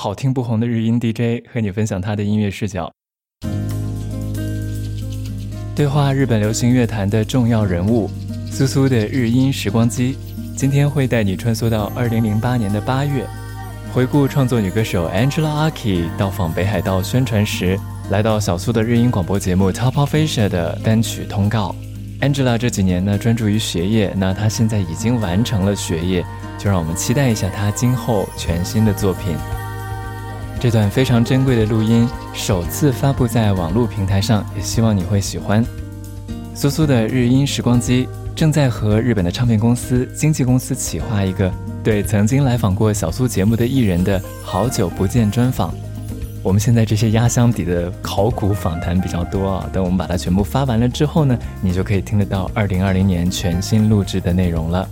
好听不红的日音 DJ 和你分享他的音乐视角，对话日本流行乐坛的重要人物。苏苏的日音时光机今天会带你穿梭到2008年的8月，回顾创作女歌手 Angela Aki 到访北海道宣传时，来到小苏的日音广播节目 Top of Asia 的单曲通告。Angela 这几年呢专注于学业，那她现在已经完成了学业，就让我们期待一下她今后全新的作品。这段非常珍贵的录音首次发布在网络平台上，也希望你会喜欢。苏苏的日音时光机正在和日本的唱片公司、经纪公司企划一个对曾经来访过小苏节目的艺人的好久不见专访。我们现在这些压箱底的考古访谈比较多啊，等我们把它全部发完了之后呢，你就可以听得到2020年全新录制的内容了。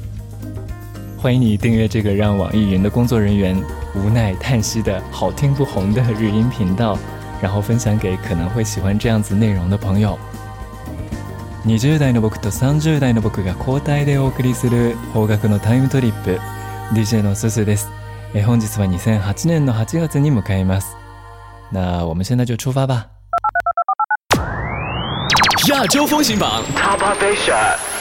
欢迎你订阅这个让网易云的工作人员无奈叹息的好听不红的日音频道，然后分享给可能会喜欢这样子内容的朋友。二十代の僕と三十代の僕が交代でお送りする方角のタイムトリップ。DJ のです。え本日は二千八年の八月に向かいます。なあ亚洲风行榜。Top Asia。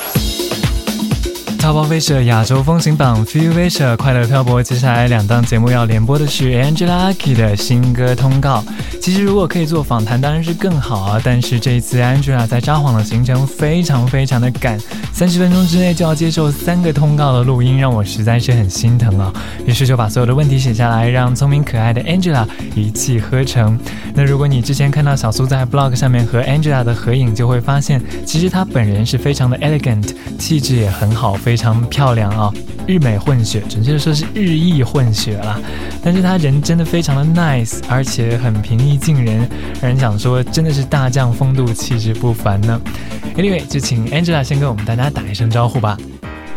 泡 u p e s i 亚洲风行榜，《Feel v i s i 快乐漂泊。接下来两档节目要联播的是 Angela Aki 的新歌通告。其实如果可以做访谈，当然是更好啊。但是这一次 Angela 在撒谎的行程非常非常的赶，三十分钟之内就要接受三个通告的录音，让我实在是很心疼啊。于是就把所有的问题写下来，让聪明可爱的 Angela 一气呵成。那如果你之前看到小苏在 blog 上面和 Angela 的合影，就会发现其实她本人是非常的 elegant，气质也很好，非。非常漂亮啊，日美混血，准确的说是日裔混血了。但是他人真的非常的 nice，而且很平易近人，让人想说真的是大将风度，气质不凡呢。Anyway，就请 Angela 先跟我们大家打一声招呼吧。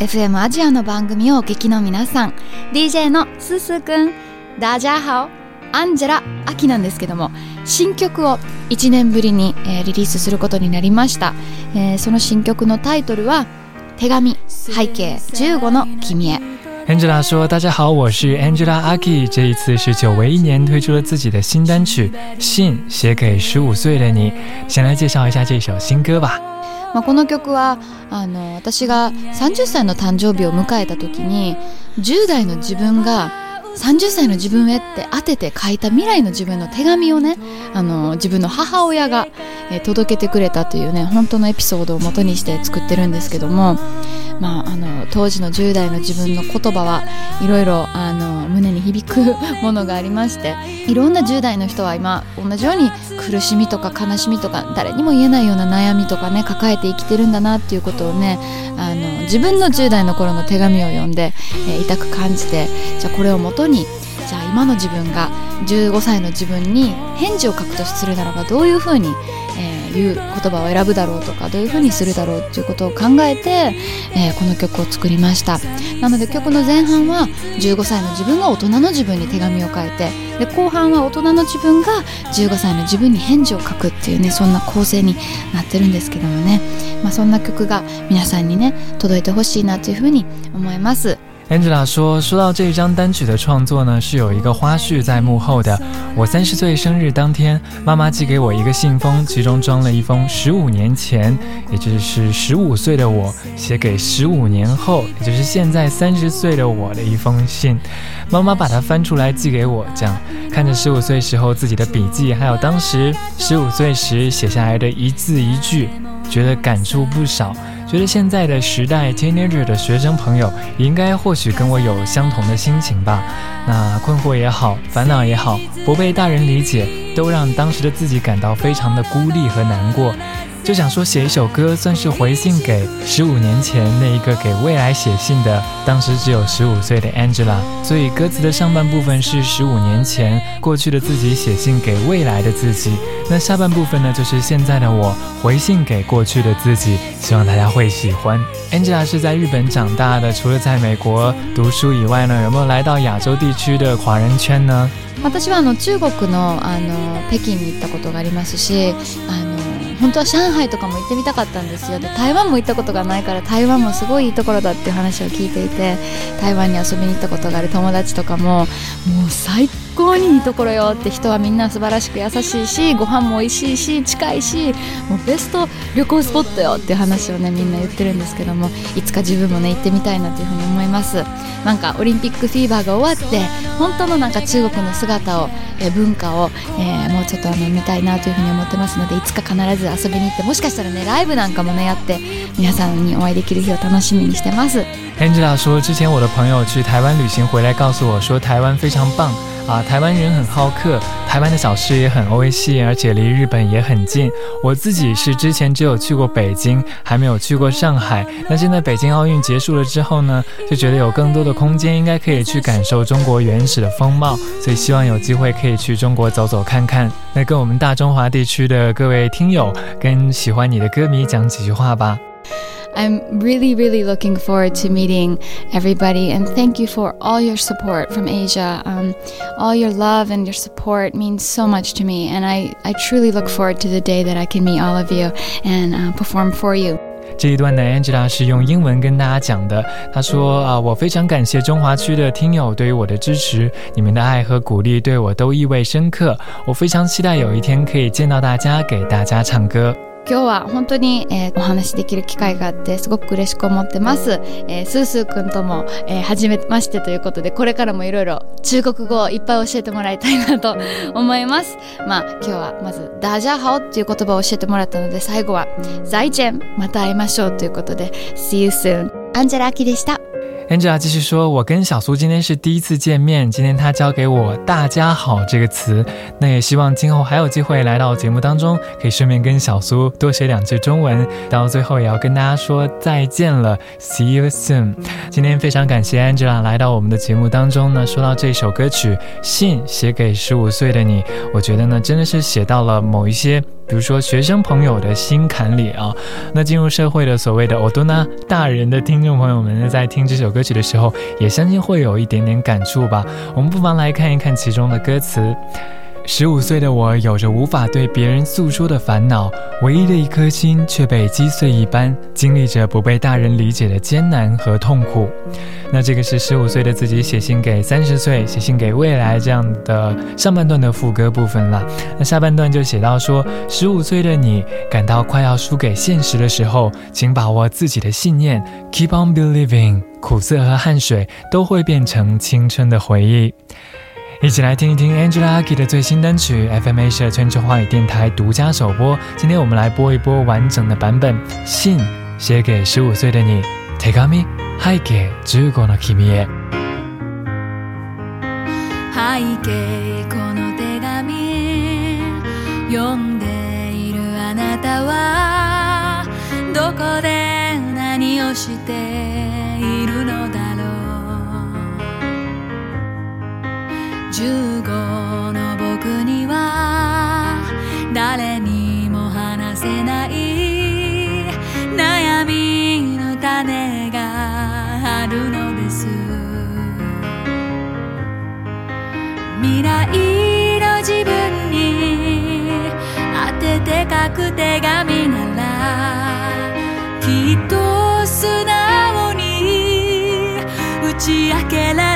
FM アジアの番組をお聞きの皆さん、DJ のスス君、大家好 a n g e l 秋なんですけども、新曲を1年ぶりにえリリースすることになりました。えその新曲のタイトルは。手紙背景15の君へ。Angela 说：“大家好，我是 Angela Aki，这一次是久违一年推出了自己的新单曲《信》，写给十五岁的你。先来介绍一下这首新歌吧。”まあ、この曲はあの私が30歳の誕生日を迎えた時に1代の自分が30歳の自分へって当てて書いた未来の自分の手紙をねあの自分の母親がえ届けてくれたというね本当のエピソードを元にして作ってるんですけども、まあ、あの当時の10代の自分の言葉はいろいろあの胸に響くものがありましていろんな10代の人は今同じように苦しみとか悲しみとか誰にも言えないような悩みとかね抱えて生きてるんだなっていうことをねあの自分の10代の頃の手紙を読んで、えー、痛く感じてじゃあこれを元にじゃあ今の自分が15歳の自分に返事を書くとするならばどういうふうに、えー、言う言葉を選ぶだろうとかどういうふうにするだろうっていうことを考えて、えー、この曲を作りましたなので曲の前半は15歳の自分が大人の自分に手紙を書いてで後半は大人の自分が15歳の自分に返事を書くっていうねそんな構成になってるんですけどもね、まあ、そんな曲が皆さんにね届いてほしいなというふうに思います。Angela 说：“说到这一张单曲的创作呢，是有一个花絮在幕后的。我三十岁生日当天，妈妈寄给我一个信封，其中装了一封十五年前，也就是十五岁的我写给十五年后，也就是现在三十岁的我的一封信。妈妈把它翻出来寄给我，这样看着十五岁时候自己的笔记，还有当时十五岁时写下来的一字一句，觉得感触不少。”觉得现在的时代，t e e n a g e r 的学生朋友，应该或许跟我有相同的心情吧。那困惑也好，烦恼也好，不被大人理解，都让当时的自己感到非常的孤立和难过。就想说写一首歌，算是回信给十五年前那一个给未来写信的，当时只有十五岁的 Angela。所以歌词的上半部分是十五年前过去的自己写信给未来的自己，那下半部分呢，就是现在的我回信给过去的自己。希望大家会喜欢。Angela 是在日本长大的，除了在美国读书以外呢，有没有来到亚洲地区的华人圈呢？私はあの中国のあの北京に行ったことがありますし。本当は上海とかも行ってみたかったんですよで台湾も行ったことがないから台湾もすごいいいところだっていう話を聞いていて台湾に遊びに行ったことがある友達とかももう最高にいいところよって人はみんな素晴らしく優しいしご飯も美味しいし近いしもうベスト旅行スポットよっていう話をねみんな言ってるんですけどもいつか自分もね行ってみたいなというふうに思いますなんかオリンピックフィーバーが終わって本当のなんか中国の姿を、え文化を、えー、もうちょっとあの見たいなというふうに思ってますのでいつか必ず遊びに行ってもしかしたらねライブなんかもねやって皆さんにお会いできる日を楽しみにしてます Angela 说之前我的朋友去台湾旅行回来告诉我说台湾非常棒啊，台湾人很好客，台湾的小吃也很欧气，而且离日本也很近。我自己是之前只有去过北京，还没有去过上海。那现在北京奥运结束了之后呢，就觉得有更多的空间，应该可以去感受中国原始的风貌。所以希望有机会可以去中国走走看看。那跟我们大中华地区的各位听友，跟喜欢你的歌迷讲几句话吧。I'm really, really looking forward to meeting everybody, and thank you for all your support from Asia. Um, all your love and your support means so much to me, and I, I truly look forward to the day that I can meet all of you and uh, perform for you. 这一段呢，Angela 是用英文跟大家讲的。她说：“啊，我非常感谢中华区的听友对于我的支持，你们的爱和鼓励对我都意味深刻。我非常期待有一天可以见到大家，给大家唱歌。”今日は本当に、えー、お話しできる機会があってすごく嬉しく思ってます、えー、スースーくんとも、えー、初めましてということでこれからもいろいろ中国語をいっぱい教えてもらいたいなと思いますまあ今日はまずダジャハオっていう言葉を教えてもらったので最後はザイェンまた会いましょうということで See you soon アンジェラ・アキでした Angela 继续说：“我跟小苏今天是第一次见面，今天他教给我‘大家好’这个词，那也希望今后还有机会来到节目当中，可以顺便跟小苏多学两句中文。到最后也要跟大家说再见了，See you soon。今天非常感谢 Angela 来到我们的节目当中呢，说到这首歌曲《信写给十五岁的你》，我觉得呢真的是写到了某一些。”比如说，学生朋友的心坎里啊，那进入社会的所谓的“哦多呢大人的听众朋友们，在听这首歌曲的时候，也相信会有一点点感触吧。我们不妨来看一看其中的歌词。十五岁的我有着无法对别人诉说的烦恼，唯一的一颗心却被击碎一般，经历着不被大人理解的艰难和痛苦。那这个是十五岁的自己写信给三十岁，写信给未来这样的上半段的副歌部分了。那下半段就写到说，十五岁的你感到快要输给现实的时候，请把握自己的信念，keep on believing，苦涩和汗水都会变成青春的回忆。一起来听一听 Angela Aki 的最新单曲 f m Asia 全球华语电台独家首播。今天我们来播一播完整的版本。信写给十五的你，手背景的你，背景，この手紙読んでいるあなたはどこで何をしているのだ。15の僕には誰にも話せない悩みの種があるのです未来の自分に当てて書く手紙ならきっと素直に打ち明けられ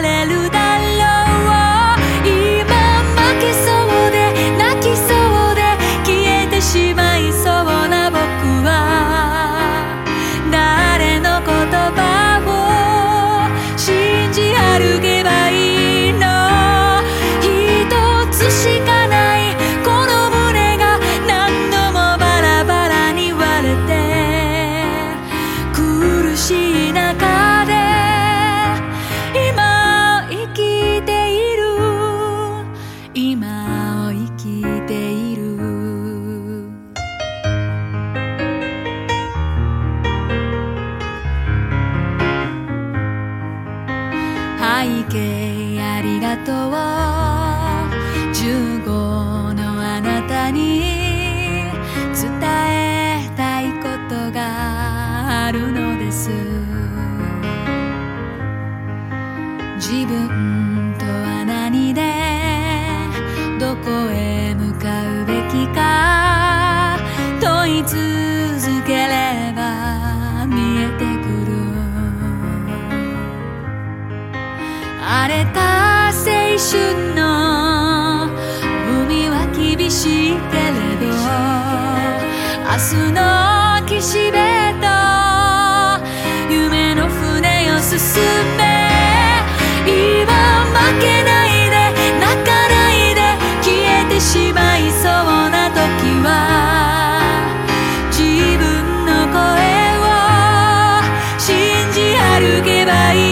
るのです自分とは何でどこへ向かうべきか問い続ければ見えてくる荒れた青春の海は厳しいけれど明日の岸辺ばい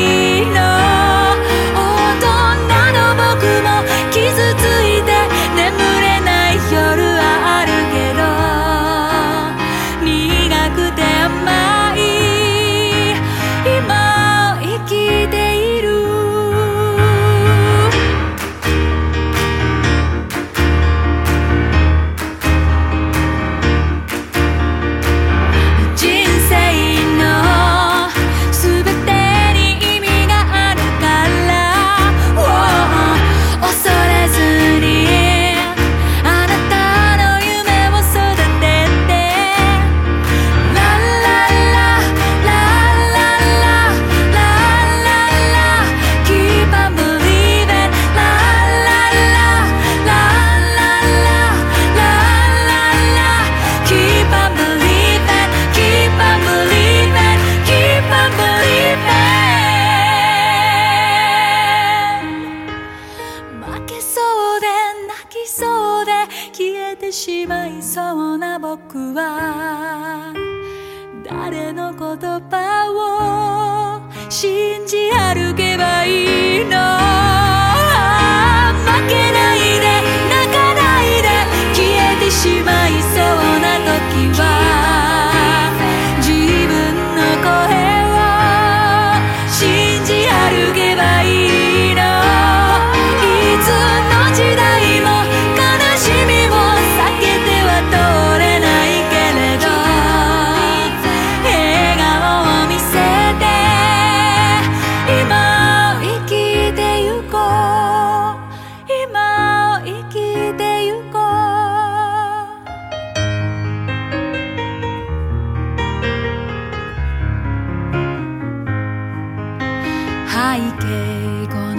彼の言葉を信じ歩けばいいの背景